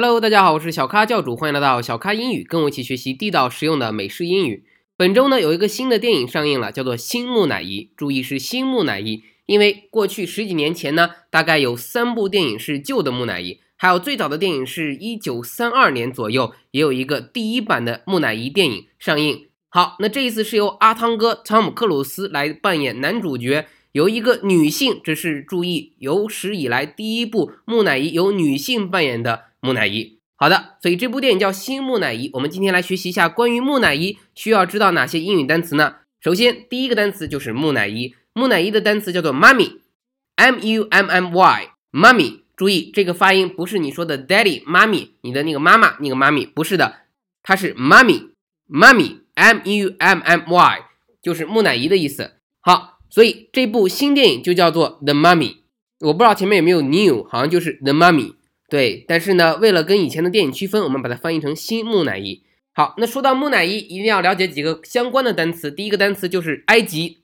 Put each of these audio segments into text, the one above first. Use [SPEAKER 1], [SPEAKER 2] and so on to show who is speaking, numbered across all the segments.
[SPEAKER 1] Hello，大家好，我是小咖教主，欢迎来到小咖英语，跟我一起学习地道实用的美式英语。本周呢有一个新的电影上映了，叫做《新木乃伊》，注意是新木乃伊，因为过去十几年前呢，大概有三部电影是旧的木乃伊，还有最早的电影是一九三二年左右，也有一个第一版的木乃伊电影上映。好，那这一次是由阿汤哥汤姆克鲁斯来扮演男主角。由一个女性，这是注意有史以来第一部木乃伊由女性扮演的木乃伊。好的，所以这部电影叫《新木乃伊》。我们今天来学习一下关于木乃伊需要知道哪些英语单词呢？首先，第一个单词就是木乃伊。木乃伊的单词叫做 mummy，m u m m y，mummy。注意这个发音不是你说的 daddy 妈咪，你的那个妈妈那个妈咪不是的，它是 mummy，mummy，m u m m y，就是木乃伊的意思。好。所以这部新电影就叫做《The Mummy》，我不知道前面有没有 new，好像就是《The Mummy》。对，但是呢，为了跟以前的电影区分，我们把它翻译成《新木乃伊》。好，那说到木乃伊，一定要了解几个相关的单词。第一个单词就是埃及，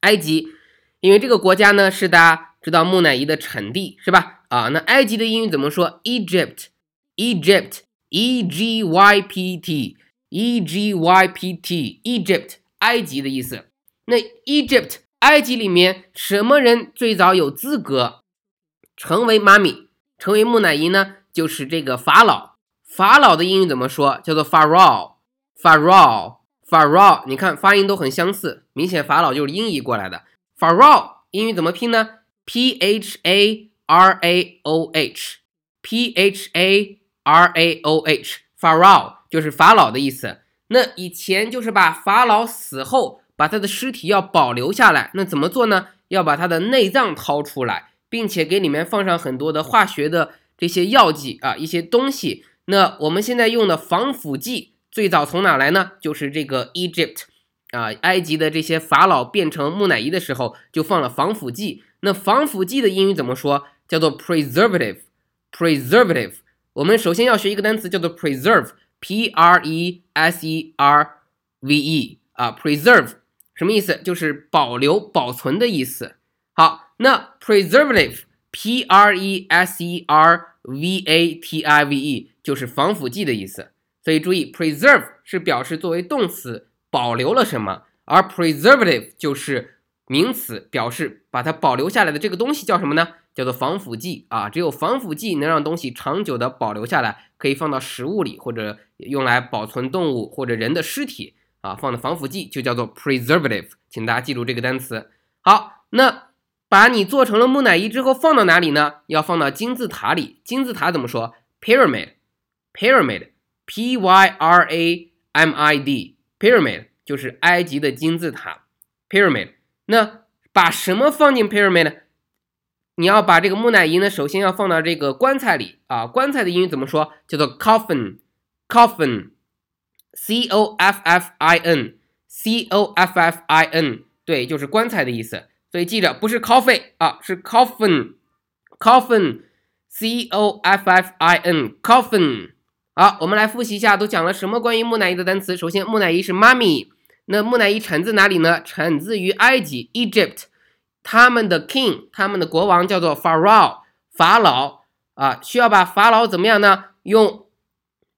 [SPEAKER 1] 埃及，因为这个国家呢是大家知道木乃伊的产地，是吧？啊，那埃及的英语怎么说？Egypt，Egypt，E G Y P T，E G Y P T，Egypt，埃及的意思。那 Egypt。埃及里面什么人最早有资格成为妈咪，成为木乃伊呢？就是这个法老。法老的英语怎么说？叫做 Pharaoh，Pharaoh，Pharaoh。你看发音都很相似，明显法老就是音译过来的。Pharaoh 英语怎么拼呢？P H A R A O H，P H A R A O H，Pharaoh 就是法老的意思。那以前就是把法老死后。把他的尸体要保留下来，那怎么做呢？要把他的内脏掏出来，并且给里面放上很多的化学的这些药剂啊，一些东西。那我们现在用的防腐剂最早从哪来呢？就是这个 Egypt 啊，埃及的这些法老变成木乃伊的时候就放了防腐剂。那防腐剂的英语怎么说？叫做 preservative，preservative。我们首先要学一个单词，叫做 preserve，p r e s e r v e 啊，preserve。什么意思？就是保留、保存的意思。好，那 preservative，p r e s e r v a t i v e，就是防腐剂的意思。所以注意，preserve 是表示作为动词保留了什么，而 preservative 就是名词，表示把它保留下来的这个东西叫什么呢？叫做防腐剂啊。只有防腐剂能让东西长久的保留下来，可以放到食物里，或者用来保存动物或者人的尸体。啊，放的防腐剂就叫做 preservative，请大家记住这个单词。好，那把你做成了木乃伊之后放到哪里呢？要放到金字塔里。金字塔怎么说？pyramid，pyramid，p y r a m i d，pyramid 就是埃及的金字塔。pyramid，那把什么放进 pyramid？你要把这个木乃伊呢，首先要放到这个棺材里啊。棺材的英语怎么说？叫做 coffin，coffin。C o f f i n，c o f f i n，对，就是棺材的意思。所以记着，不是 coffee 啊，是 coffin，coffin，c o f f i n，coffin。好，我们来复习一下，都讲了什么关于木乃伊的单词。首先，木乃伊是 mummy，那木乃伊产自哪里呢？产自于埃及 Egypt，他们的 king，他们的国王叫做 Pharaoh，法老啊，需要把法老怎么样呢？用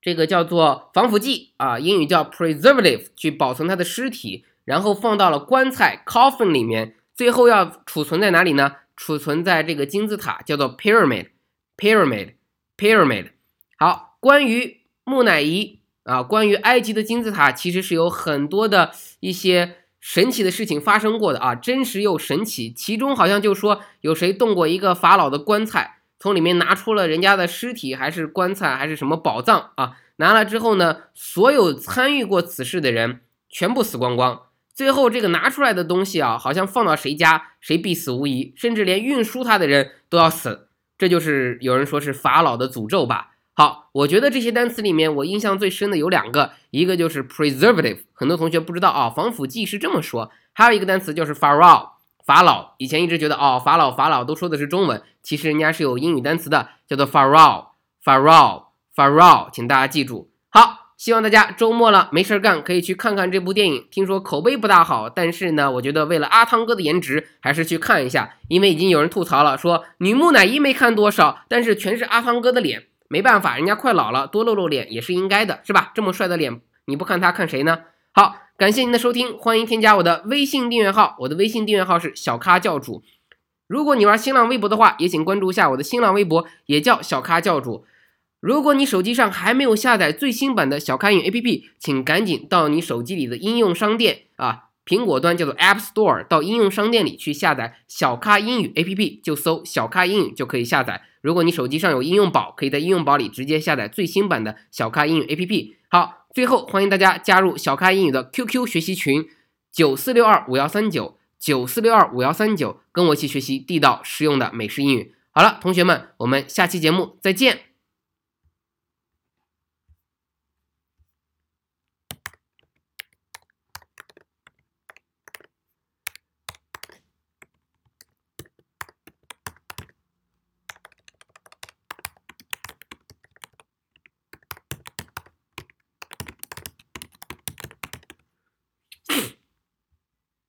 [SPEAKER 1] 这个叫做防腐剂啊，英语叫 preservative，去保存它的尸体，然后放到了棺材 coffin 里面，最后要储存在哪里呢？储存在这个金字塔，叫做 pyramid，pyramid，pyramid。好，关于木乃伊啊，关于埃及的金字塔，其实是有很多的一些神奇的事情发生过的啊，真实又神奇。其中好像就说有谁动过一个法老的棺材。从里面拿出了人家的尸体，还是棺材，还是什么宝藏啊？拿了之后呢，所有参与过此事的人全部死光光。最后这个拿出来的东西啊，好像放到谁家，谁必死无疑，甚至连运输它的人都要死。这就是有人说是法老的诅咒吧？好，我觉得这些单词里面，我印象最深的有两个，一个就是 preservative，很多同学不知道啊，防腐剂是这么说。还有一个单词就是 pharaoh。法老以前一直觉得哦，法老法老都说的是中文，其实人家是有英语单词的，叫做 Pharaoh，Pharaoh，Pharaoh，请大家记住。好，希望大家周末了没事干可以去看看这部电影，听说口碑不大好，但是呢，我觉得为了阿汤哥的颜值，还是去看一下，因为已经有人吐槽了，说女木乃伊没看多少，但是全是阿汤哥的脸，没办法，人家快老了，多露露脸也是应该的，是吧？这么帅的脸，你不看他看谁呢？好，感谢您的收听，欢迎添加我的微信订阅号，我的微信订阅号是小咖教主。如果你玩新浪微博的话，也请关注一下我的新浪微博，也叫小咖教主。如果你手机上还没有下载最新版的小咖英语 APP，请赶紧到你手机里的应用商店啊，苹果端叫做 App Store，到应用商店里去下载小咖英语 APP，就搜小咖英语就可以下载。如果你手机上有应用宝，可以在应用宝里直接下载最新版的小咖英语 APP。好，最后欢迎大家加入小咖英语的 QQ 学习群九四六二五幺三九九四六二五幺三九，跟我一起学习地道实用的美式英语。好了，同学们，我们下期节目再见。